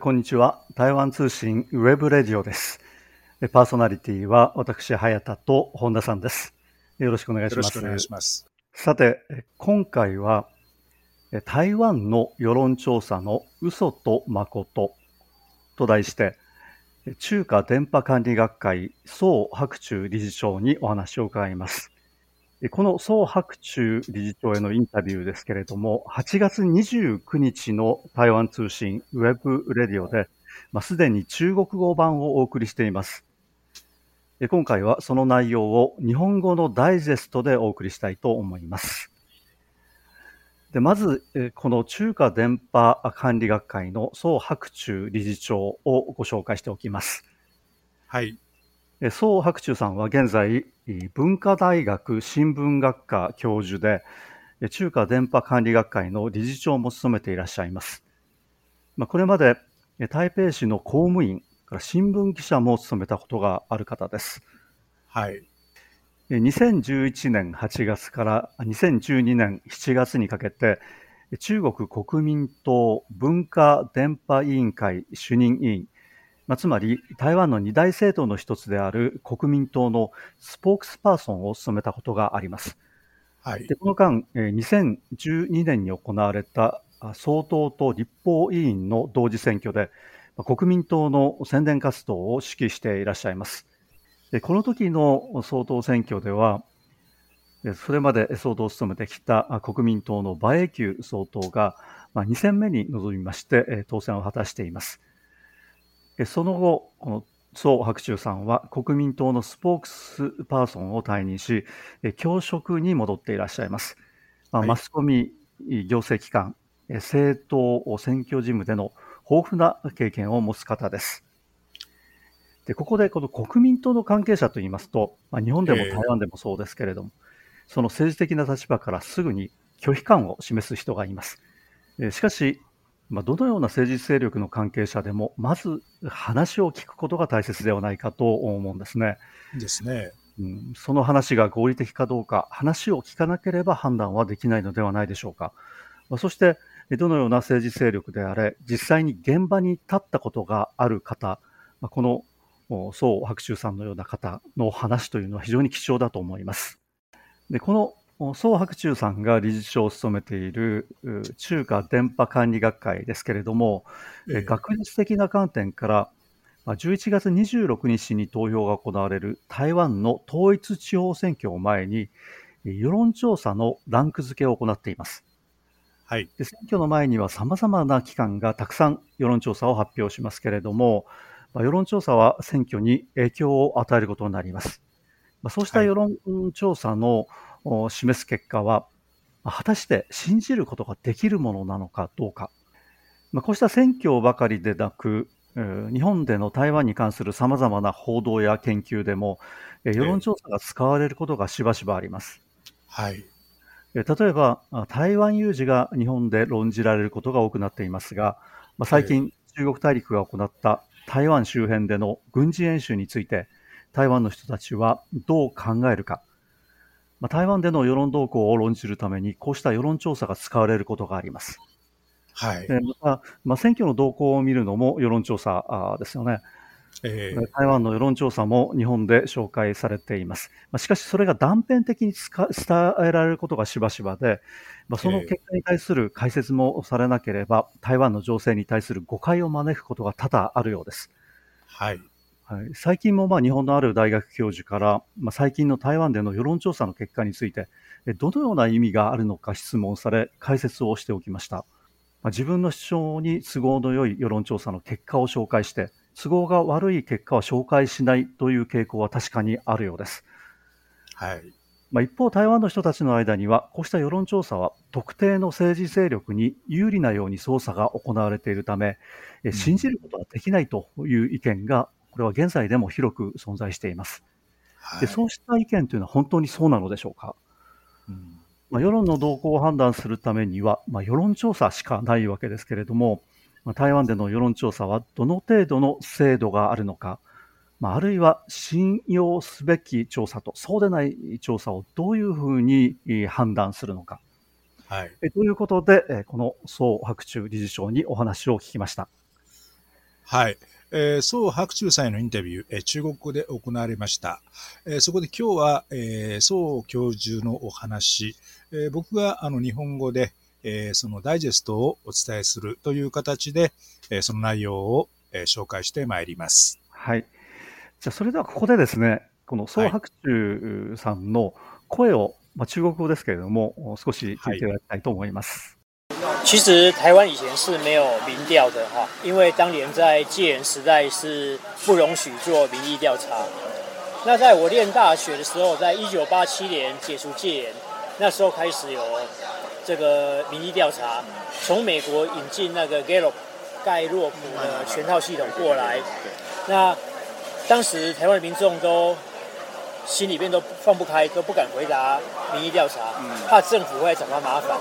こんにちは。台湾通信 webradio です。パーソナリティは私、早田と本田さんです。よろしくお願いします。よろしくお願いします。さて、今回は台湾の世論調査のウソとマコトと題して、中華伝播管理学会宋白中理事長にお話を伺います。この宋白中理事長へのインタビューですけれども、8月29日の台湾通信 webradio で、まあ、すでに中国語版をお送りしています。今回はその内容を日本語のダイジェストでお送りしたいと思います。でまず、この中華電波管理学会の宋白中理事長をご紹介しておきます。はい。宋白中さんは現在、文化大学新聞学科教授で、中華電波管理学会の理事長も務めていらっしゃいます。まあ、これまで台北市の公務員、新聞記者も務めたことがある方です。はい。2011年8月から2012年7月にかけて、中国国民党文化電波委員会主任委員、まあ、つまり台湾の二大政党の一つである国民党のスポークスパーソンを務めたことがあります。はい、でこの間、2012年に行われた総統と立法委員の同時選挙で、国民党の宣伝活動を指揮していらっしゃいます。でこの時の総統選挙では、それまで総統を務めてきた国民党の馬英九総統が2戦目に臨みまして当選を果たしています。その後、この宋白秋さんは国民党のスポークスパーソンを退任し、教職に戻っていらっしゃいます。はい、マスコミ、行政機関、政党選挙事務での豊富な経験を持つ方です。でここでこの国民党の関係者といいますと、まあ、日本でも台湾でもそうですけれども、その政治的な立場からすぐに拒否感を示す人がいます。しかし、まあ、どのような政治勢力の関係者でも、まず話を聞くことが大切ではないかと思うんですね。ですね。うん、その話が合理的かどうか、話を聞かなければ判断はできないのではないでしょうか。まあ、そして、どのような政治勢力であれ、実際に現場に立ったことがある方、まあ、この宋白秋さんのような方の話というのは非常に貴重だと思います。でこの宋白秋さんが理事長を務めている中華電波管理学会ですけれども、えー、学術的な観点から11月26日に投票が行われる台湾の統一地方選挙を前に世論調査のランク付けを行っています。はい、で選挙の前にはさまざまな機関がたくさん世論調査を発表しますけれども、まあ、世論調査は選挙に影響を与えることになります。まあ、そうした世論調査の、はい示す結果は、果たして信じることができるものなのかどうか。まあ、こうした選挙ばかりでなく、日本での台湾に関するさまざまな報道や研究でも、世論調査が使われることがしばしばあります。はい。例えば、台湾有事が日本で論じられることが多くなっていますが、まあ、最近、中国大陸が行った台湾周辺での軍事演習について、台湾の人たちはどう考えるか、まあ、台湾での世論動向を論じるために、こうした世論調査が使われることがあります。はい。また、まあ、選挙の動向を見るのも世論調査ですよね。えー、台湾の世論調査も日本で紹介されています。まあ、しかし、それが断片的に伝えられることがしばしばで、まあ、その結果に対する解説もされなければ、台湾の情勢に対する誤解を招くことが多々あるようです。はい。はい、最近もまあ日本のある大学教授から、まあ、最近の台湾での世論調査の結果について、どのような意味があるのか質問され、解説をしておきました。まあ、自分の主張に都合の良い世論調査の結果を紹介して、都合が悪い結果は紹介しないという傾向は確かにあるようです。はい。まあ、一方、台湾の人たちの間には、こうした世論調査は特定の政治勢力に有利なように操作が行われているため、信じることはできないという意見がこれは現在でも広く存在しています。はい、でそうした意見というのは本当にそうなのでしょうか？うんまあ、世論の動向を判断するためには、まあ、世論調査しかないわけですけれども、まあ、台湾での世論調査はどの程度の精度があるのか、まあ、あるいは信用すべき調査とそうでない調査をどういうふうに判断するのか。はい、えということで、この宋白中理事長にお話を聞きました。はい。えー、宋白中さんのインタビュー、えー、中国語で行われました。えー、そこで今日は、えー、宋教授のお話、えー、僕があの日本語で、えー、そのダイジェストをお伝えするという形で、えー、その内容を、えー、紹介してまいります。はい。じゃあ、それではここでですね、この宋白中さんの声を、はい、まあ、中国語ですけれども、少し聞いていただきたいと思います。はい、其实台湾以前是没有民调的哈，因为当年在戒严时代是不容许做民意调查。那在我念大学的时候，在一九八七年解除戒严，那时候开始有这个民意调查，从美国引进那个 Gallup 盖洛普的全套系统过来。那当时台湾的民众都心里面都放不开，都不敢回答民意调查，怕政府会找他麻烦，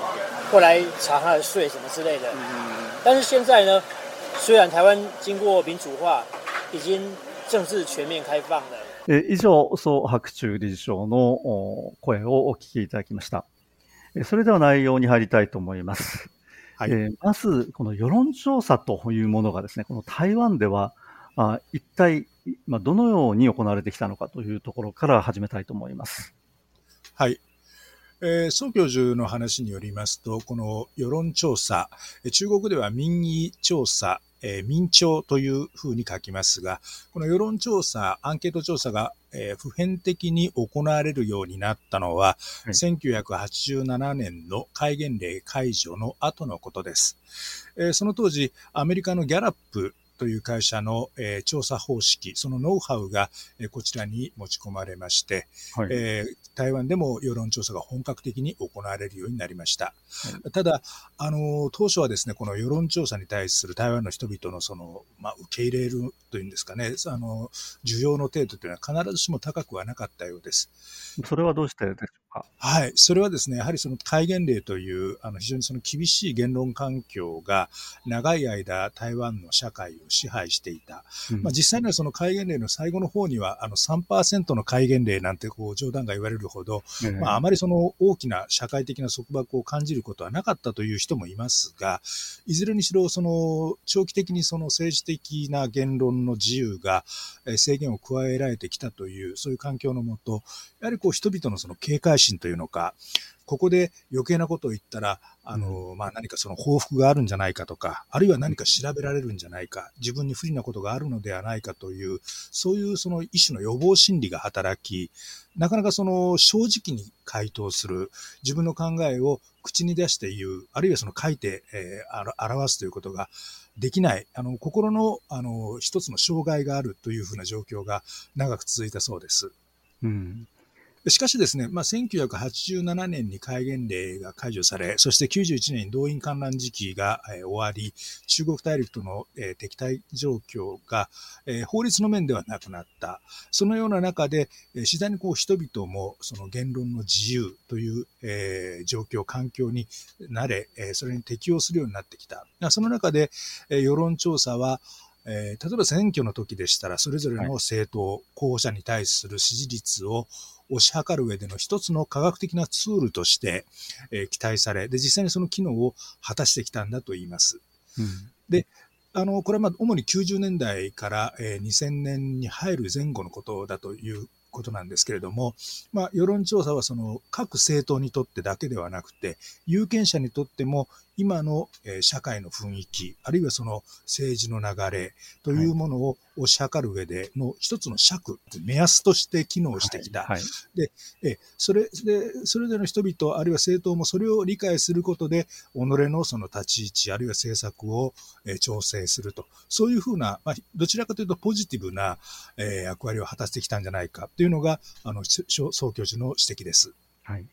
过来查他的税什么之类的。但是现在呢，虽然台湾经过民主化，已经政治全面开放了。以上、宋白中理事長の声をお聞きいただきました。それでは内容に入りたいと思います。はい、えー、まず、この世論調査というものがですね、この台湾では、あ一体、まあ、どのように行われてきたのかというところから始めたいと思います。はい。えー、宋教授の話によりますと、この世論調査、中国では民意調査えー、民調というふうに書きますが、この世論調査、アンケート調査が、えー、普遍的に行われるようになったのは、はい、1987年の戒厳令解除の後のことです。えー、その当時、アメリカのギャラップという会社の、えー、調査方式、そのノウハウが、えー、こちらに持ち込まれまして、はい、えー、台湾でも世論調査が本格的に行われるようになりました。はい、ただ、あの、当初はですね、この世論調査に対する台湾の人々のその、まあ、受け入れるというんですかね、あの、需要の程度というのは必ずしも高くはなかったようです。それはどうしてでしょうか？はい。それはですね、やはりその戒厳令という、あの、非常にその厳しい言論環境が長い間台湾の社会を支配していた。うん、まあ、実際にはその戒厳令の最後の方には、あの3%の戒厳令なんてこう冗談が言われるほど、うん、まあ、あまりその大きな社会的な束縛を感じることはなかったという人もいますが、いずれにしろその長期的にその政治的な言論の自由が制限を加えられてきたという、そういう環境のもと、やはりこう人々のその警戒心というのか、ここで余計なことを言ったら、あの、まあ、何かその報復があるんじゃないかとか、あるいは何か調べられるんじゃないか、自分に不利なことがあるのではないかという、そういうその一種の予防心理が働き、なかなかその正直に回答する、自分の考えを口に出して言う、あるいはその書いて、えー、表すということができない、あの、心の、あの、一つの障害があるというふうな状況が長く続いたそうです。うん。しかしですね、まあ、1987年に戒厳令が解除され、そして91年に動員観覧時期が、終わり、中国大陸との、敵対状況が、法律の面ではなくなった。そのような中で、次第にこう人々もその言論の自由という、状況、環境に慣れ、それに適応するようになってきた。その中で、世論調査は、例えば選挙の時でしたら、それぞれの政党、候補者に対する支持率を推し量る上での一つの科学的なツールとして、えー、期待され、で、実際にその機能を果たしてきたんだと言います。うん、で、あの、これはまあ主に90年代から、えー、2000年に入る前後のことだということなんですけれども、まあ、世論調査はその各政党にとってだけではなくて、有権者にとっても今の、え社会の雰囲気、あるいはその政治の流れというものを推し量る上での一つの尺、目安として機能してきた。はいはい、でえそれで、それぞれの人々、あるいは政党もそれを理解することで、己のその立ち位置、あるいは政策を、え調整すると。そういうふうな、まあ、どちらかというとポジティブな、え役割を果たしてきたんじゃないかというのが、あの、総教授の指摘です。はい。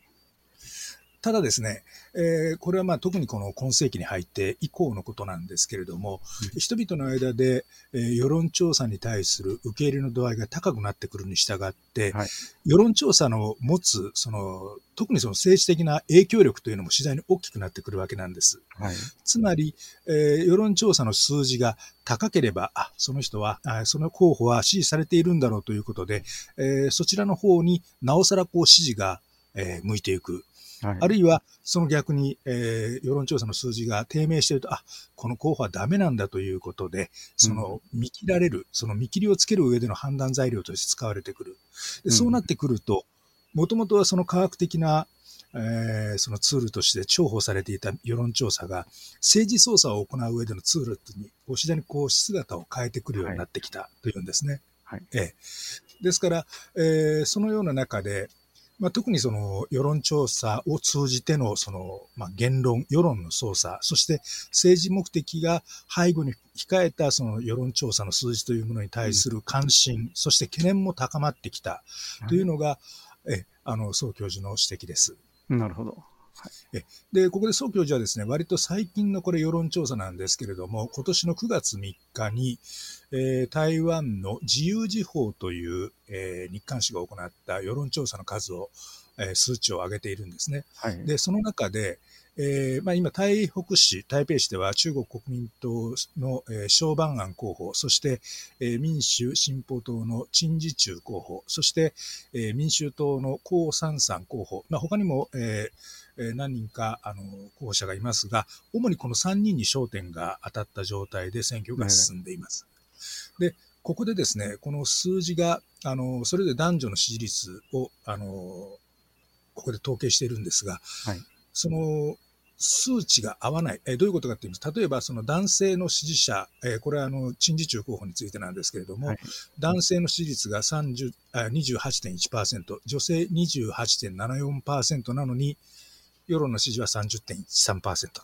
ただですね、えー、これはまあ特にこの今世紀に入って以降のことなんですけれども、うん、人々の間で、えー、世論調査に対する受け入れの度合いが高くなってくるに従って、はい、世論調査の持つ、その、特にその政治的な影響力というのも次第に大きくなってくるわけなんです。はい、つまり、えー、世論調査の数字が高ければ、あ、その人は、あその候補は支持されているんだろうということで、えー、そちらの方になおさらこう支持が、えー、向いていく。はい、あるいはその逆に、えー、世論調査の数字が低迷していると、あこの候補はダメなんだということで、その見切られる、その見切りをつける上での判断材料として使われてくる。でそうなってくると、もともとはその科学的なえー、そのツールとして重宝されていた世論調査が政治操作を行う上でのツールに次第にこう姿を変えてくるようになってきたというんですね。はい、えー、ですから、えー、そのような中で、まあ、特にその世論調査を通じてのその、まあ、言論、世論の操作、そして政治目的が背後に控えたその世論調査の数字というものに対する関心、うん、そして懸念も高まってきたというのが、えあの、宋教授の指摘です。なるほど。はい、で、ここで総教授はですね、割と最近のこれ世論調査なんですけれども、今年の9月3日に、えー、台湾の自由時報という、えー、日刊誌が行った世論調査の数を、えー、数値を上げているんですね。はい、で、その中で、えーまあ、今、台北市、台北市では中国国民党の、えー、小番案候補、そして、えー、民主進歩党の陳時中候補、そして、えー、民衆党の江三三候補、まあ、他にも、えー、何人かあの候補者がいますが、主にこの3人に焦点が当たった状態で選挙が進んでいます。ね、でここでですね、この数字が、あのそれぞれ男女の支持率をあのここで統計しているんですが、はい、その数値が合わない。えどういうことかと言いますと、例えばその男性の支持者、えこれはあの、陳時中候補についてなんですけれども、はい、男性の支持率が30あ28.1%、女性28.74%なのに、世論の支持は30.13%と。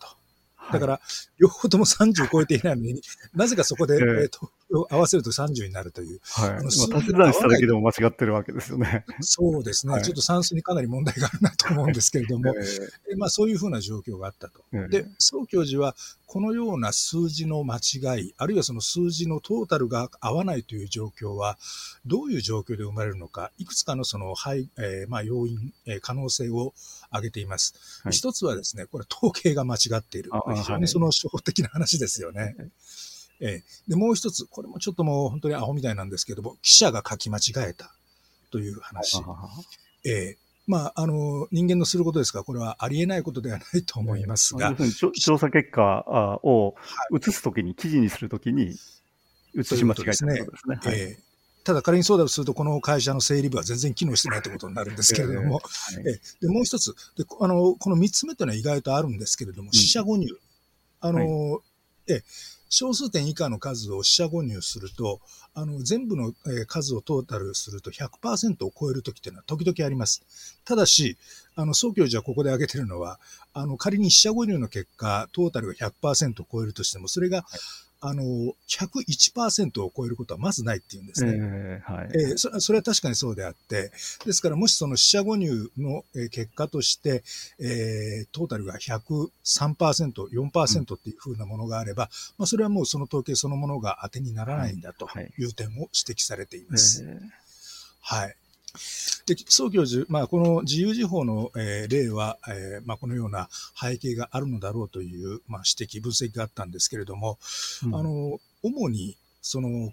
だから、両方とも30を超えていないのに、なぜかそこで、えー、と合わせると30になるという。はい。あの足し算しただけでも間違ってるわけですよね。そうですね、はい、ちょっと算数にかなり問題があるなと思うんですけれども、えー、まあそういうふうな状況があったと。えー、で、宋教授は、このような数字の間違い、あるいはその数字のトータルが合わないという状況は、どういう状況で生まれるのか、いくつかのその、はい、えー、まあ要因、えー、可能性を挙げています。はい、一つはですね、これ統計が間違っている。非常にその初歩的な話ですよね。えー、で、もう一つ、これもちょっともう本当にアホみたいなんですけども、記者が書き間違えたという話。えー、まあ、あの、人間のすることですか？ら、これはありえないことではないと思いますが。調査結果を移すときに、記事にするときに、移し間違えたですね。えーただ仮にそうだとすると、この会社の整理部は全然機能してないということになるんですけれども、えーはい、でもう一つであの、この三つ目というのは意外とあるんですけれども、四捨五入。あの、はい、え小数点以下の数を四捨五入すると、あの、全部の、数をトータルすると100%を超えるときっていうのは時々あります。ただし、あの、総教授はここで挙げてるのは、あの、仮に四捨五入の結果、トータルが100%を超えるとしても、それが、あの、101%を超えることはまずないっていうんですね。えーはいえーそ。それは確かにそうであって、ですからもしその四捨五入の結果として、えー、トータルが103%、4%っていうふうなものがあれば、うん、まあそれはもうその統計そのものが当てにならないんだという点を指摘されています。はい。はいで、宋教授、まあ、この自由時報の、えー、例は、えーまあ、このような背景があるのだろうという、まあ、指摘、分析があったんですけれども、うん、あの、主に、その、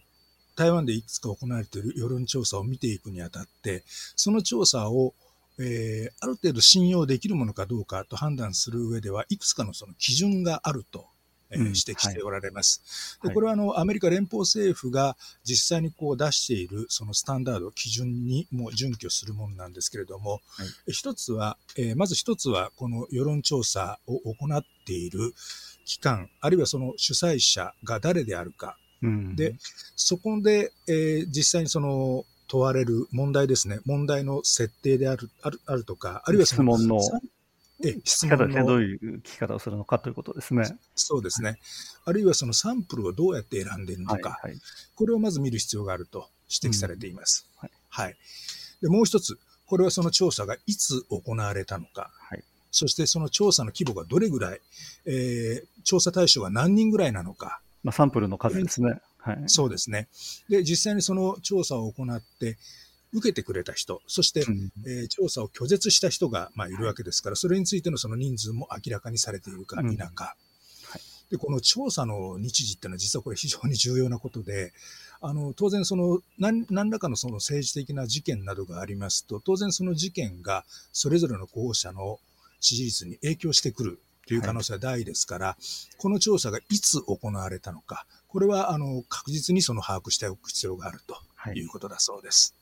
台湾でいくつか行われている世論調査を見ていくにあたって、その調査を、えー、ある程度信用できるものかどうかと判断する上では、いくつかのその基準があると。えー、指摘しておられます。はい、でこれはあのアメリカ連邦政府が実際にこう出しているそのスタンダード、基準にも準拠するものなんですけれども、はい、一つは、えー、まず一つはこの世論調査を行っている機関、あるいはその主催者が誰であるか。うん、で、そこで、えー、実際にその問われる問題ですね、問題の設定であるあるあるとか、あるいはその質問の。え質問のどういう聞き方をするのかということですね。そうですね。あるいはそのサンプルをどうやって選んでいるのか、はいはい、これをまず見る必要があると指摘されています。うん、はい、はい、でもう一つ、これはその調査がいつ行われたのか、はい、そしてその調査の規模がどれぐらい、えー、調査対象が何人ぐらいなのか。まあ、サンプルの数ですね。はい、そうですね。で、実際にその調査を行って、受けてくれた人、そして、うん、えー、調査を拒絶した人が、まあ、いるわけですから、それについてのその人数も明らかにされているか否か。で、この調査の日時っていうのは実はこれ非常に重要なことで、あの、当然その何、何らかのその政治的な事件などがありますと、当然その事件がそれぞれの候補者の支持率に影響してくるという可能性は大ですから、はい、この調査がいつ行われたのか、これはあの確実にその把握しておく必要があるとい。うことだそうです。はい、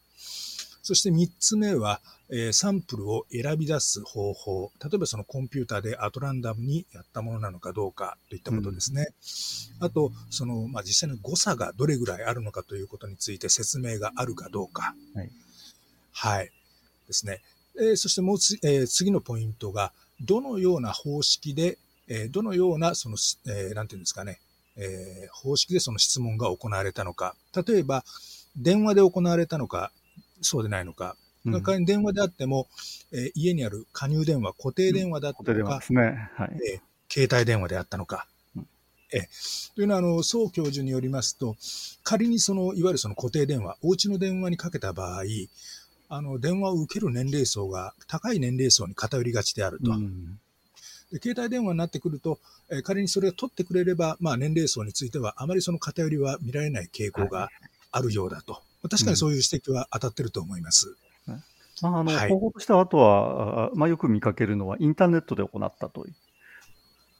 そして3つ目は、えー、サンプルを選び出す方法。例えばそのコンピューターでアトランダムにやったものなのかどうかといったことですね。うん、あと、その、まあ、実際の誤差がどれぐらいあるのかということについて説明があるかどうか。はい。はい。ですね。えー、そしてもうつ、えー、次のポイントが、どのような方式で、えー、どのような、その、えー、なんていうんですかね、えー、方式でその質問が行われたのか。例えば、電話で行われたのか、そうでないのか。うん、電話であっても、えー、家にある加入電話、固定電話だったのか、うん、ね。はい。えー、携帯電話であったのか。えというのは、あの、宋教授によりますと、仮にその、いわゆるその固定電話、お家の電話にかけた場合、あの、電話を受ける年齢層が高い年齢層に偏りがちであると。うん、で携帯電話になってくると、えー、仮にそれを取ってくれれば、まあ、年齢層については、あまりその偏りは見られない傾向があるようだと。はい、確かにそういう指摘は当たってると思います。うん、まあ、あの、はい、方法としては、あとは、まあ、よく見かけるのは、インターネットで行ったという。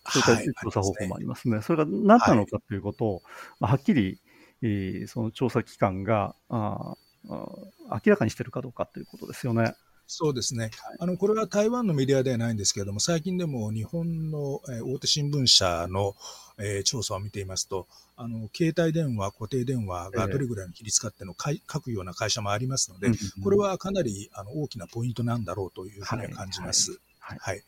そういった調査方法もありますね。はい、それが何なのかということを、はい、はっきり、えー、その調査機関があ明らかにしているかどうかということですよね。そうですね、あのこれは台湾のメディアではないんですけれども、最近でも日本の、えー、大手新聞社の、えー、調査を見ていますと、あの携帯電話、固定電話がどれぐらいの比率かっていうのを書くような会社もありますので、これはかなりあの大きなポイントなんだろうというふうに感じます。はい、はい、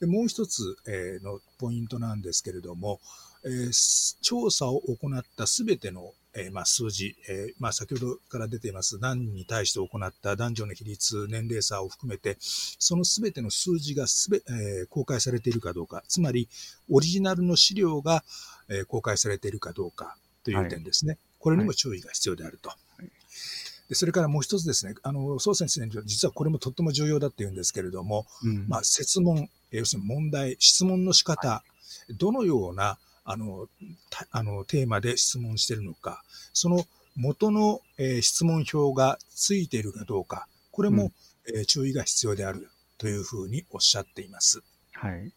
でもう一つ、えー、のポイントなんですけれども、えー、調査を行ったすべてのえー、まあ、数字、えー、まあ、先ほどから出ています。何に対して行った男女の比率、年齢差を含めて、そのすべての数字がすべ、えー、公開されているかどうか、つまり、オリジナルの資料が、えー、公開されているかどうかという点ですね。はい、これにも注意が必要であると。はい。でそれからもう一つですね、あの、総先生に実はこれもとっても重要だっていうんですけれども、うん、まあ、説問、要するに問題、質問の仕方、はい、どのようなあの、あの、テーマで質問しているのか、その元の、えー、質問票がついているかどうか、これも、うん、えー、注意が必要であるというふうにおっしゃっています。はい。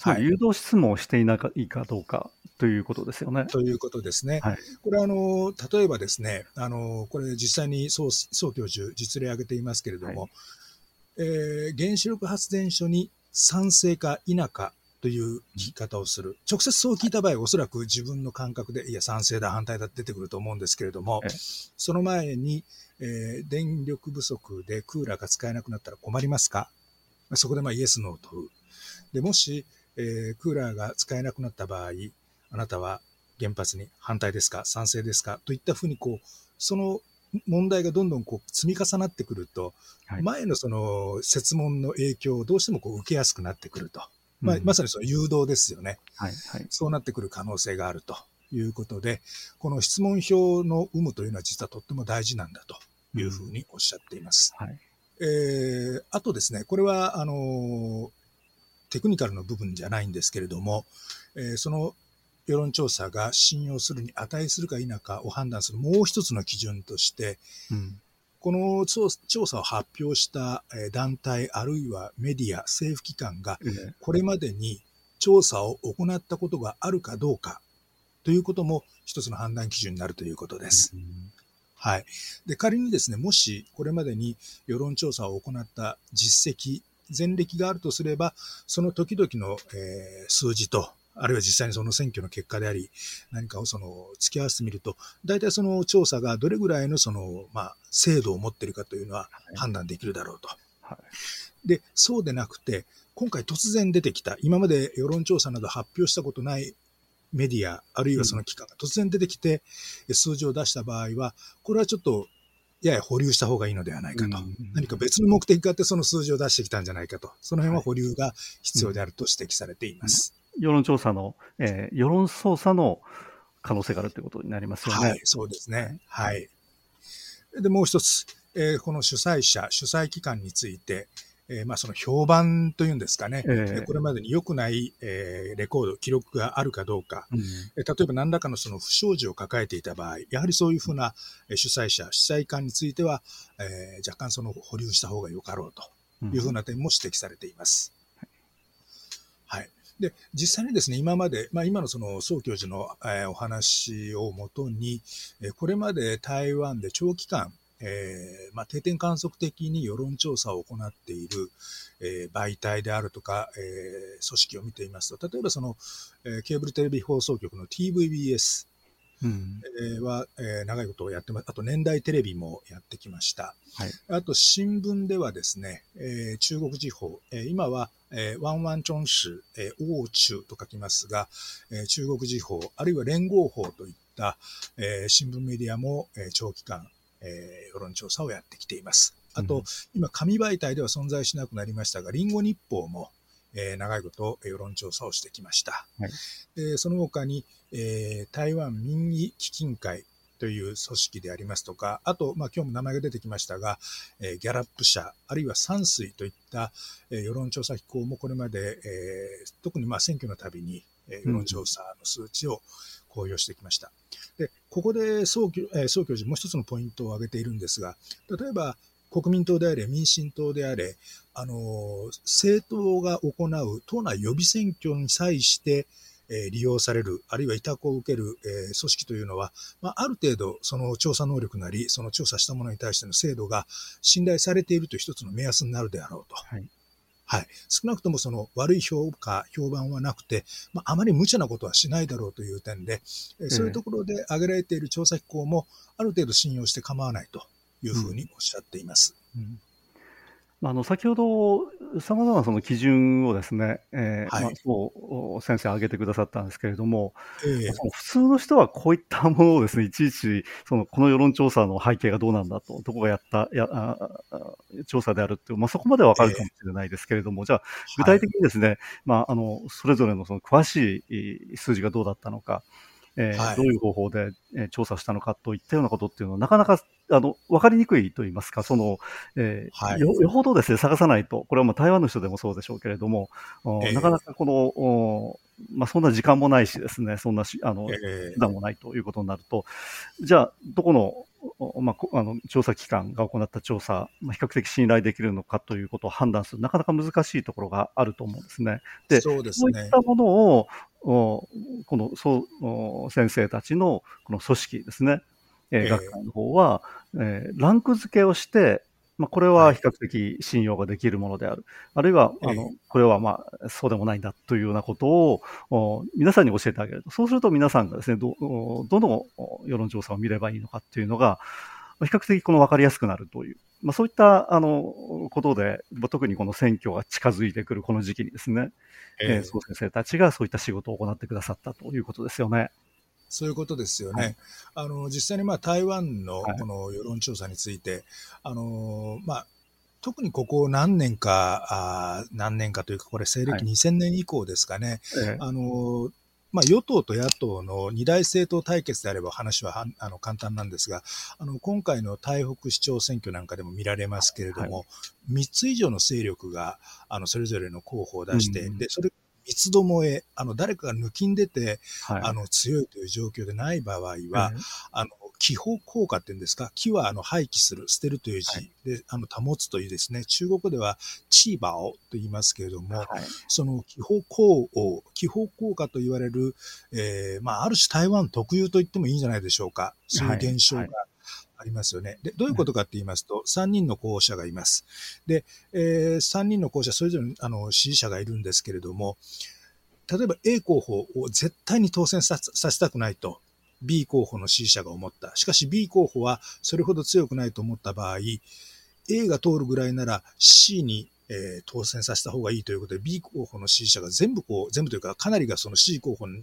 はい、誘導質問をしていないかどうかということですよね。ということですね。はい、これあの、例えばですね、あの、これ実際に宋宋教授実例挙げていますけれども、はい、えー、原子力発電所に賛成か否かという聞き方をする。直接そう聞いた場合、おそらく自分の感覚で、いや、賛成だ、反対だって出てくると思うんですけれども、その前に、えー、電力不足でクーラーが使えなくなったら困りますか？そこでまあイエス、ノーを問う。で、もし、えー、クーラーが使えなくなった場合、あなたは原発に反対ですか？賛成ですか？といったふうに、こう、その問題がどんどんこう積み重なってくると、はい、前のその設問の影響をどうしてもこう受けやすくなってくると。まあ、まさにその誘導ですよね。はいはい、そうなってくる可能性があるということで、この質問票の有無というのは実はとっても大事なんだというふうにおっしゃっています。うん、はいえー、あとですね、これは、あの、テクニカルの部分じゃないんですけれども、えー、その世論調査が信用するに値するか否かを判断するもう一つの基準として、うん、この調査を発表した団体あるいはメディア、政府機関がこれまでに調査を行ったことがあるかどうかということも一つの判断基準になるということです。はい。で、仮にですね、もしこれまでに世論調査を行った実績、前歴があるとすれば、その時々の、えー、数字とあるいは実際にその選挙の結果であり、何かをその付き合わせてみると、大体その調査がどれぐらいのその、まあ、精度を持っているかというのは判断できるだろうと。はい、で、そうでなくて、今回突然出てきた、今まで世論調査など発表したことないメディア、あるいはその機関が突然出てきて、数字を出した場合は、これはちょっとやや保留した方がいいのではないかと。何か別の目的があってその数字を出してきたんじゃないかと。その辺は保留が必要であると指摘されています。世論調査の、えー、世論操作の可能性があるということになりますよね。はい、そうですね。はい。で、もう一つ、えー、この主催者、主催機関について、えー、まあその評判というんですかね、えー、これまでに良くない、えー、レコード、記録があるかどうか、うん、例えば何らかのその不祥事を抱えていた場合、やはりそういうふうな主催者、主催官については、えー、若干その保留した方がよかろうというふうな点も指摘されています。で、実際にですね、今まで、まあ、今のその、宋教授の、えー、お話をもとに、えー、これまで台湾で長期間、えーまあ、定点観測的に世論調査を行っている、えー、媒体であるとか、えー、組織を見ていますと、例えばその、えー、ケーブルテレビ放送局の TVBS、えー、は、えー、長いことをやってます。あと年代テレビもやってきました。はい、あと新聞ではですね、えー、中国地方、えー、今は、えー、ワンワンチョン市、えー、王中と書きますが、えー、中国地方、あるいは連合法といった、えー、新聞メディアも、えー、長期間、えー、世論調査をやってきています。あと、うん、今、紙媒体では存在しなくなりましたが、リンゴ日報も、えー、長いこと世論調査をしてきました。はい、でその他に、えー、台湾民意基金会という組織でありますとか、あと、まあ、今日も名前が出てきましたが、えー、ギャラップ社、あるいは山水といった、えー、世論調査機構もこれまで、えー、特にまあ選挙のたびに、えー、世論調査の数値を公表してきました。で、ここで総教,、えー、総教授もう一つのポイントを挙げているんですが、例えば、国民党であれ、民進党であれ、あの、政党が行う党内予備選挙に際して、え利用される、あるいは委託を受ける、え組織というのは、まあ、ある程度、その調査能力なり、その調査したものに対しての制度が信頼されているという一つの目安になるであろうと。はいはい。少なくともその悪い評価、評判はなくて、まあ、あまり無茶なことはしないだろうという点で、えそういうところで挙げられている調査機構もある程度信用して構わないというふうにおっしゃっています。うん。うん。あの先ほど、さまざまなその基準をですね、えーはい、まあ、そう先生挙げてくださったんですけれども、えー、その普通の人はこういったものをですね、いちいちそのこの世論調査の背景がどうなんだと、どこがやったやあ調査であるっていう、まあ、そこまでわかるかもしれないですけれども、えー、じゃあ具体的にですね、はい、まあ、あのそれぞれのその詳しい数字がどうだったのか、えーはい、どういう方法で、えー、調査したのかといったようなことっていうのは、なかなかあの分かりにくいと言いますか、そのえーはい、よよほどですね探さないと、これはまあ台湾の人でもそうでしょうけれども、えー、なかなかこのお、まあ、そんな時間もないしですね、そんなしあの、えー、手段もないということになると、じゃあ、どこのまあ、あの調査機関が行った調査、まあ、比較的信頼できるのかということを判断する、なかなか難しいところがあると思うんですね。で、そうですね、そういったものを、このそう先生たちのこの組織ですね、えー、学会の方は、えー、ランク付けをして、まあ、これは比較的信用ができるものである。あるいは、あの、これはまあ、そうでもないんだというようなことを、皆さんに教えてあげる。そうすると皆さんがですね、ど、どの世論調査を見ればいいのかっていうのが、比較的この分かりやすくなるという、まあ、そういったあのことで、特にこの選挙が近づいてくるこの時期にですね、えー、先生たちがそういった仕事を行ってくださったということですよね。そういうことですよね。はい、あの実際にまあ台湾のこの世論調査について、はい、あのまあ特にここ何年か、あ何年かというか、これ西暦2000年以降ですかね、はい、あのまあ、与党と野党の二大政党対決であれば話はあの簡単なんですが、あの今回の台北市長選挙なんかでも見られますけれども、はい、3つ以上の勢力があのそれぞれの候補を出して、うん、でそれ三つどもえ、あの、誰かが抜きん出て、はい、あの、強いという状況でない場合は、うん、あの、気泡効果っていうんですか、気はあの廃棄する、捨てるという字、はい、で、あの、保つというですね、中国では、チーバオと言いますけれども、はい、その気泡効を、気泡効果と言われる、えー、まあ、ある種台湾特有と言ってもいいんじゃないでしょうか。そういう現象が、ありますよね。で、どういうことかって言いますと、3人の候補者がいます。で、えー、3人の候補者、それぞれあの支持者がいるんですけれども、例えば A 候補を絶対に当選させたくないと、B 候補の支持者が思った。しかし B 候補はそれほど強くないと思った場合、A が通るぐらいなら C にえー、当選させた方がいいということで、B 候補の支持者が全部こう、全部というか、かなりがその C 候補の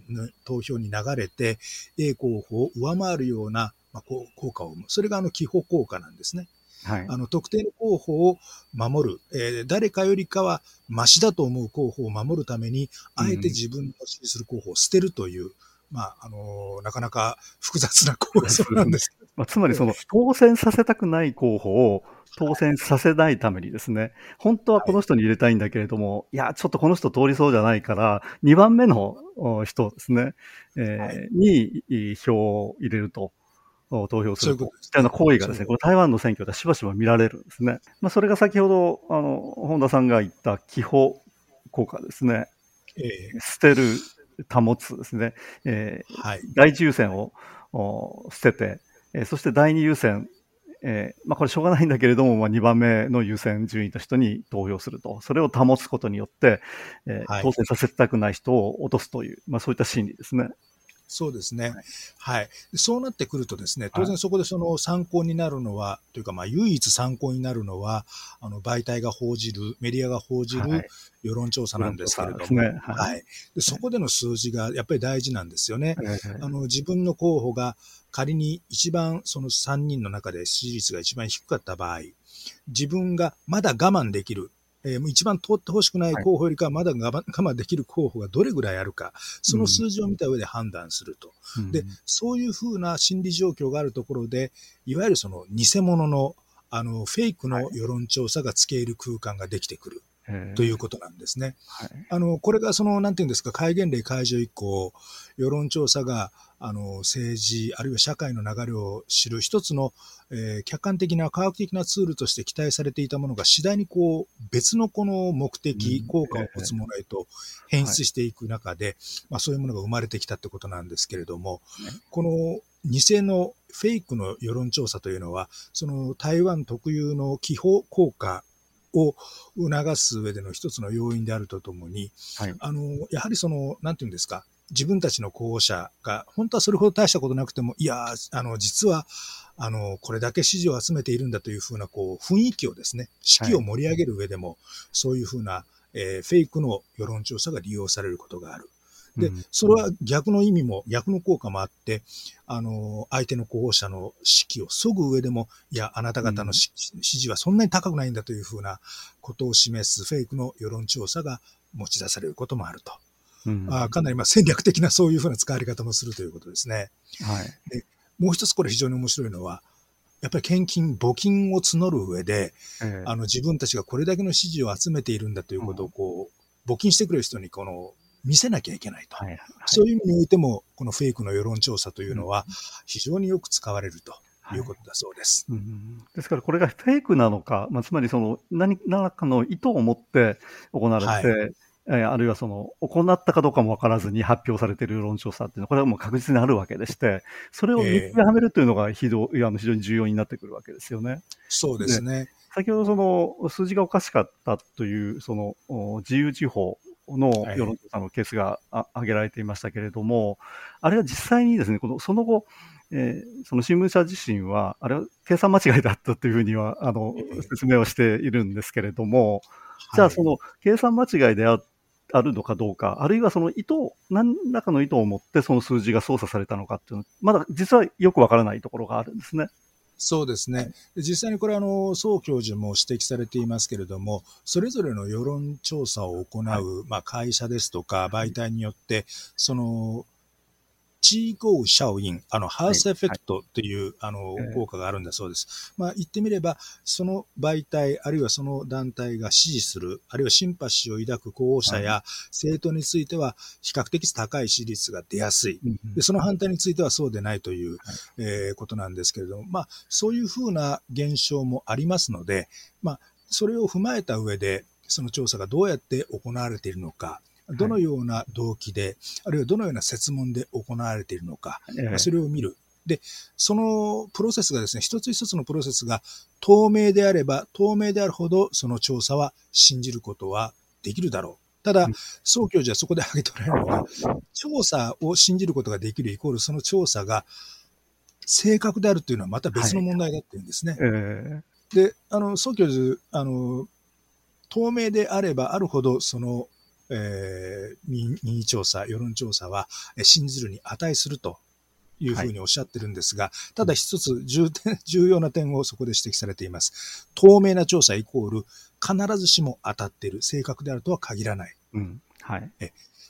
投票に流れて、A 候補を上回るようなまあ、効果を生む。それがあの、気泡効果なんですね。はい、あの特定の候補を守る、えー、誰かよりかはマシだと思う候補を守るために、あえて自分の支持する候補を捨てるという、うん、まあ、あのー、なかなか複雑な構想なんです まあ、つまりその当選させたくない候補を当選させないためにですね、本当はこの人に入れたいんだけれども、はい、いや、ちょっとこの人通りそうじゃないから、2番目の人ですね、えーはい、に票を入れると。投票するといったような行為がですね、これ台湾の選挙でしばしば見られるんですね。まあ、それが先ほど、あの、本田さんが言った気泡効果ですね。えー捨てる、保つですね、えーはい。第一優先をお捨てて、えーそして第二優先、えーまあ、これしょうがないんだけれども、まあ、2番目の優先順位の人に投票すると、それを保つことによって、えーはい当選させたくない人を落とすという、まあ、そういった心理ですね。そうですね。はい。でそうなってくるとですね、当然そこでその参考になるのは、というかまあ唯一参考になるのは、あの媒体が報じる、メディアが報じはいる世論調査なんですけれども、はいはい。でそこでの数字がやっぱり大事なんですよね。えーあの自分の候補が仮に一番その3人の中で支持率が一番低かった場合、自分がまだ我慢できる、えーもう一番通ってほしくない候補よりかはまだ我慢できる候補がどれぐらいあるか、その数字を見た上で判断すると。うん。で、そういうふうな心理状況があるところで、いわゆるその偽物のあのフェイクの世論調査がつけ入る空間ができてくる。えーということなんですね。はい。あの、これがその、なんていうんですか、戒厳令解除以降、世論調査が、あの、政治、あるいは社会の流れを知る一つの、えー客観的な科学的なツールとして期待されていたものが次第にこう、別のこの目的う、ん。効果を持つものへと変質していく中で、まあそういうものが生まれてきたってことなんですけれどもね、この偽のフェイクの世論調査というのは、その台湾特有の気泡効果を促す上での一つの要因であるとともに、はいあの、やはりその、なんていうんですか、自分たちの候補者が、本当はそれほど大したことなくても、いやー、あの、実は、あの、これだけ支持を集めているんだというふうな、こう、雰囲気をですね、士気を盛り上げる上でも、そういうふうな、えーフェイクの世論調査が利用されることがある。でうん、それは逆の意味も、逆の効果もあって、あの、相手の候補者の士気を削ぐ上でも、いや、あなた方のし支持はそんなに高くないんだというふうなことを示すフェイクの世論調査が持ち出されることもあると。うん。あーかなりまあ戦略的なそういうふうな使われ方もするということですね。はい。もう一つこれ非常に面白いのは、やっぱり献金、募金を募る上で、えーあの自分たちがこれだけの支持を集めているんだということをこう、募金してくれる人にこの見せなきゃいけないと。はいはいそういう意味においても、このフェイクの世論調査というのは非常によく使われるということだそうです。うんですからこれがフェイクなのか、まあ、つまりその何何らかの意図を持って行われて、はいえーあるいはその行ったかどうかも分からずに発表されている世論調査っていうのは、これはもう確実にあるわけでして、それを見極めるというのが非常,、あの非常に重要になってくるわけですよね。そうですね。先ほどその数字がおかしかったというそのお自由地方のはい世論調査のケースがあ挙げられていましたけれども、あれは実際にですね、このその後、えーその新聞社自身は、あれは計算間違いだったというふうにはあのええ。説明をしているんですけれども、じゃあその計算間違いでああるのかどうか、あるいはその意図、何らかの意図を持ってその数字が操作されたのかっていうのは、まだ実はよくわからないところがあるんですね。そうですね。で実際にこれあの、宋教授も指摘されていますけれども、それぞれの世論調査を行う、はい。まあ、会社ですとか媒体によって、その、地合シャオイン、あの、ハウスエフェクトっていう、あのええ、効果があるんだそうです。まあ、言ってみれば、その媒体、あるいはその団体が支持する、あるいはシンパシーを抱く候補者や政党については、比較的高い支持率が出やすい。で、その反対についてはそうでないという、えーことなんですけれども、まあ、そういうふうな現象もありますので、まあ、それを踏まえた上で、その調査がどうやって行われているのか、どのような動機で、あるいはどのような設問で行われているのか、ええそれを見る。で、そのプロセスがですね、一つ一つのプロセスが透明であれば、透明であるほど、その調査は信じることはできるだろう。ただうん、総教授はそこで挙げておられるのは、調査を信じることができるイコール、その調査が正確であるというのはまた別の問題だっていうんですね。えで、あの、総教授、あの、透明であればあるほど、その、えー民民意調査、世論調査は、えー信じるに値するというふうにおっしゃってるんですが、ただ一つ重点 重要な点をそこで指摘されています。透明な調査イコール、必ずしも当たっている、正確であるとは限らない。ーうん。はい。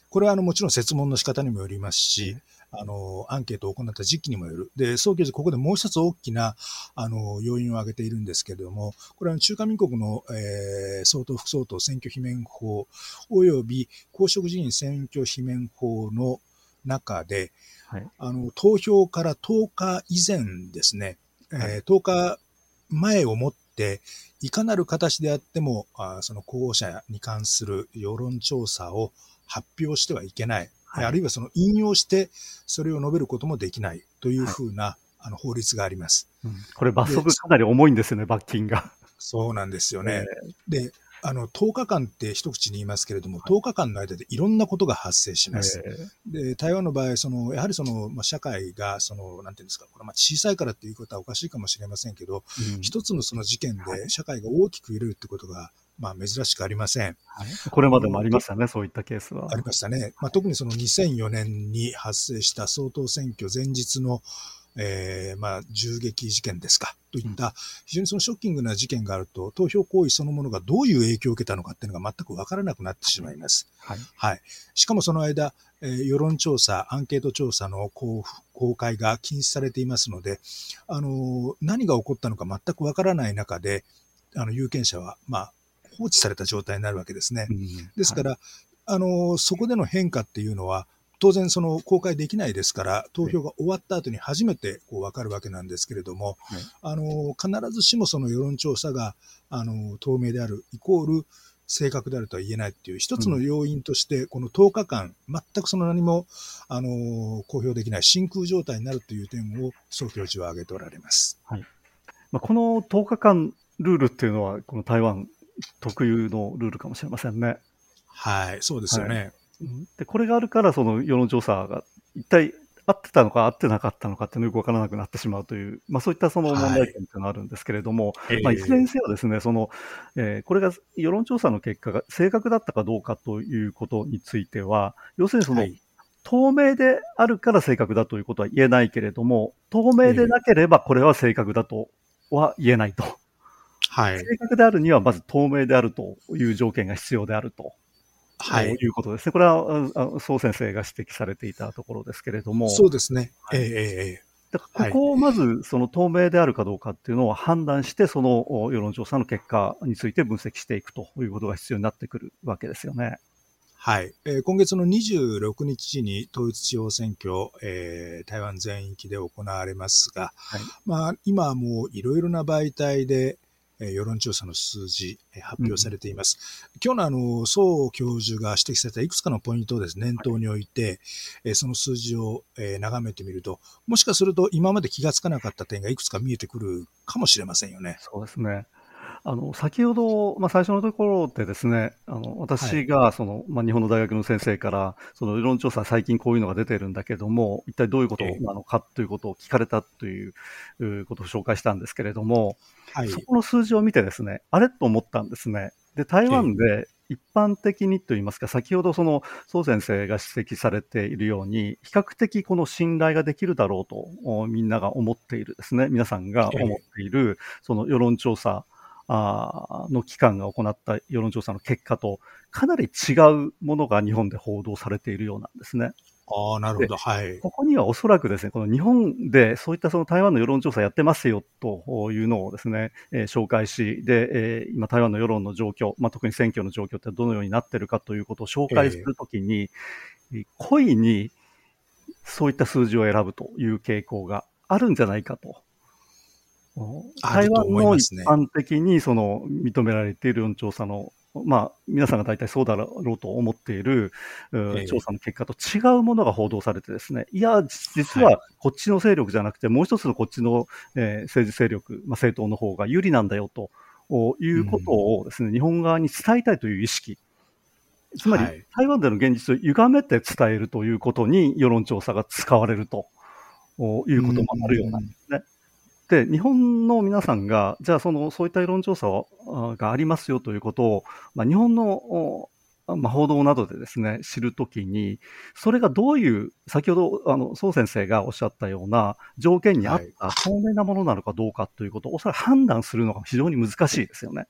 これはあのもちろん設問の仕方にもよりますし、あの、アンケートを行った時期にもよる。で、総教授、ここでもう一つ大きな、あの、要因を挙げているんですけれども、これは中華民国の、えー総統、副総統選挙罷免法、および公職人員選挙罷免法の中で、はいあの、投票から10日以前ですね、えー10日前をもって、いかなる形であっても、あーその候補者に関する世論調査を発表してはいけない。はい、あるいはその引用してそれを述べることもできないというふうな、はい、あの法律があります、うん。これ罰則かなり重いんですよね、罰金が。そうなんですよね。えー、で、あの、10日間って一口に言いますけれども、10日間の間でいろんなことが発生します。で、台湾の場合、その、やはりその、まあ、社会が、その、なんていうんですか、これまあ小さいからっていうことはおかしいかもしれませんけど、うん、一つのその事件で社会が大きく揺れるってことが、まあ、珍しくありません、はい。これまでもありましたね、そういったケースは。ありましたね。まあ、特にその2004年に発生した総統選挙前日の、えー、まあ、銃撃事件ですか、といった非常にそのショッキングな事件があると、投票行為そのものがどういう影響を受けたのかっていうのが全くわからなくなってしまいます。はい。はい。しかもその間、えー、世論調査、アンケート調査の公公開が禁止されていますので、あのー、何が起こったのか全くわからない中で、あの、有権者は、まあ、放置された状態になるわけですね。うん、ですから、はい、あの、そこでの変化っていうのは、当然その公開できないですから、投票が終わった後に初めてこう分かるわけなんですけれども、はい、あの、必ずしもその世論調査が、あの、透明であるイコール、正確であるとは言えないっていう一つの要因として、この10日間、全くその何も、あの、公表できない真空状態になるという点を、総教授は挙げておられます。はい。まあ、この10日間ルールっていうのは、この台湾特有のルールかもしれませんね。はい、そうですよね。はいで、これがあるから、その世論調査が一体合ってたのか合ってなかったのかっていうのよくわからなくなってしまうという、まあそういったその問題点というのがあるんですけれども、はい、まあいずれにせよですね、その、えー、これが世論調査の結果が正確だったかどうかということについては、要するにその、はい、透明であるから正確だということは言えないけれども、透明でなければこれは正確だとは言えないと。はい。正確であるにはまず透明であるという条件が必要であると。はい。いうことですね。これは、宋先生が指摘されていたところですけれども。そうですね。はい、ええええだからここをまずその透明であるかどうかっていうのを判断して、その世論調査の結果について分析していくということが必要になってくるわけですよね。はい。えー、今月の26日に統一地方選挙、えー、台湾全域で行われますが、はい、まあ、今はもういろいろな媒体で、え世論調査の数字、え発表されています。うん、今日のあの、宋教授が指摘されたいくつかのポイントをですね、念頭に置いて、えその数字を、え眺めてみると、もしかすると今まで気がつかなかった点がいくつか見えてくるかもしれませんよね。そうですね。あの、先ほど、まあ、最初のところでですね、あの、私が、その、はい、まあ、日本の大学の先生から、その、世論調査最近こういうのが出てるんだけども、一体どういうことなのかということを聞かれたということを紹介したんですけれども、はい、そこの数字を見てですね、あれと思ったんですね。で、台湾で一般的にといいますか、先ほどその、宋先生が指摘されているように、比較的この信頼ができるだろうと、みんなが思っているですね、皆さんが思っている、その世論調査、の機関が行った世論調査の結果と、かなり違うものが日本で報道されているようなんですね。ああ、なるほど。はい。ここにはおそらくですね、この日本でそういったその台湾の世論調査やってますよというのをですね、えー、紹介し、で、えー、今台湾の世論の状況、まあ、特に選挙の状況ってどのようになっているかということを紹介するときに、えー、故意にそういった数字を選ぶという傾向があるんじゃないかと台湾の一般的にその認められている世論調査の、まあ、皆さんが大体そうだろうと思っている、調査の結果と違うものが報道されてですね、いや、実はこっちの勢力じゃなくて、もう一つのこっちの、えー、政治勢力、まあ、政党の方が有利なんだよということをですね、うん、日本側に伝えたいという意識。つまり、はい、台湾での現実を歪めて伝えるということに世論調査が使われるということもあるようなんですね。うんで、日本の皆さんが、じゃあその、そういった世論調査がありますよということを、まあ、日本の、まあ、報道などでですね、知るときに、それがどういう、先ほど、あの、宋先生がおっしゃったような条件に合った透明なものなのかどうかということを、おそらく判断するのが非常に難しいですよね。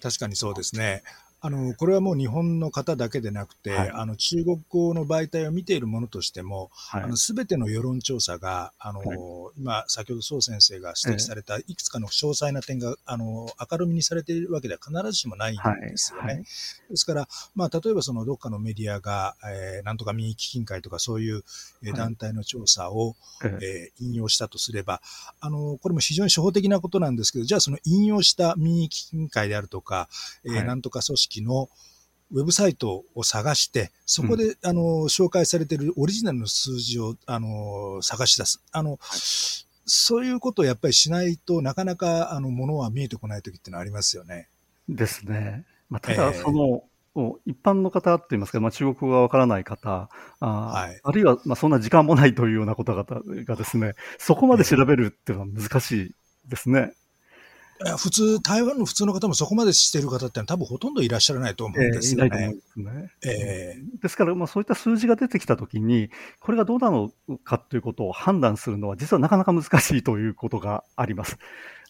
確かにそうですね。あの、これはもう日本の方だけでなくて、はい、あの、中国語の媒体を見ているものとしても、すべての世論調査が、あの、はい、今、先ほど宋先生が指摘された、いくつかの詳細な点が、あの、明るみにされているわけでは必ずしもないんですよね。ですから、まあ、例えばそのどっかのメディアが、えー、なんとか民意基金会とかそういう、えー、団体の調査を、えー、引用したとすれば、あの、これも非常に初歩的なことなんですけど、じゃあその引用した民意基金会であるとか、えー、なんとか組織のウェブサイトを探して、そこで、あの、紹介されているオリジナルの数字を、あの、探し出す。あの、そういうことをやっぱりしないとなかなか、あの、ものは見えてこない時っていうのはありますよね。ですね。まあ、ただ、ええその、もう一般の方って言いますか、まあ、中国語がわからない方、あ,、はいあるいは、まあ、そんな時間もないというような方々がですね、そこまで調べるっていうのは難しいですね。いや普通、台湾の普通の方もそこまでしている方ってのは多分ほとんどいらっしゃらないと思うんですよね。ないと思うんですね。ええですから、まあ、そういった数字が出てきたときに、これがどうなのかということを判断するのは、実はなかなか難しいということがあります。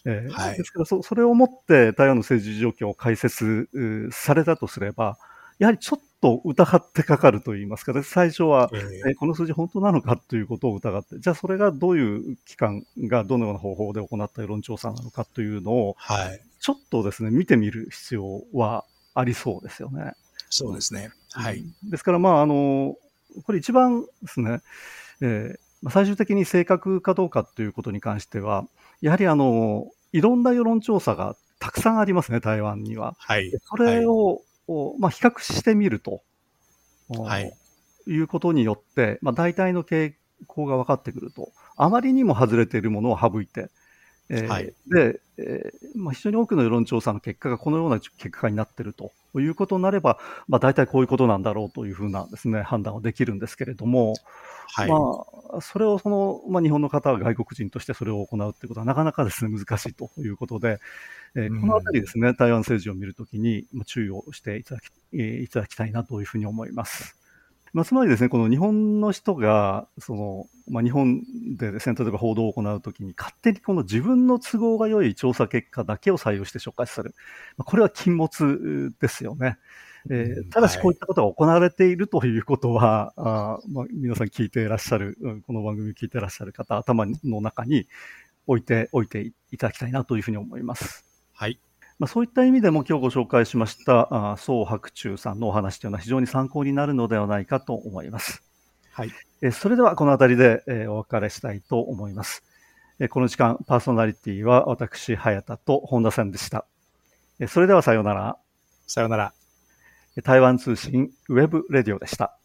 えーはいですからそ、それをもって台湾の政治状況を解説されたとすれば、やはりちょっと疑ってかかるといいますか、で最初は、ええーこの数字本当なのかということを疑って、じゃあそれがどういう機関がどのような方法で行った世論調査なのかというのを、はい。ちょっとですね、見てみる必要はありそうですよね。そうですね。はい。うんですから、まあ、あの、これ一番ですね、えーまあ最終的に正確かどうかということに関しては、やはりあの、いろんな世論調査がたくさんありますね、台湾には。はい。それを、おまあ、比較してみると、おはい。いうことによって、まあ、大体の傾向が分かってくると、あまりにも外れているものを省いて、えーはいで、えーまあ、非常に多くの世論調査の結果がこのような結果になっているということになれば、まあ、大体こういうことなんだろうというふうなですね、判断はできるんですけれども、はい。まあ、それをその、まあ、日本の方は外国人としてそれを行うということはなかなかですね、難しいということで、えーうんこのあたりですね、台湾政治を見るときにまあ注意をしていただき,、えーいただきたいなというふうに思います。まあ、つまりですね、この日本の人が、その、まあ、日本でですね、例えば報道を行うときに、勝手にこの自分の都合が良い調査結果だけを採用して紹介する。まあ、これは禁物ですよね。えーうんただし、こういったことが行われているということは、あーまあ、皆さん聞いていらっしゃる、うんこの番組を聞いていらっしゃる方、頭の中に置いておいていただきたいなというふうに思います。はい。まあ、そういった意味でも今日ご紹介しました、あー宋白中さんのお話というのは非常に参考になるのではないかと思います。はい。えーそれではこの辺りで、えーお別れしたいと思います。えーこの時間、パーソナリティは私、早田と本田さんでした。えーそれではさようなら。さようなら。台湾通信 webradio でした。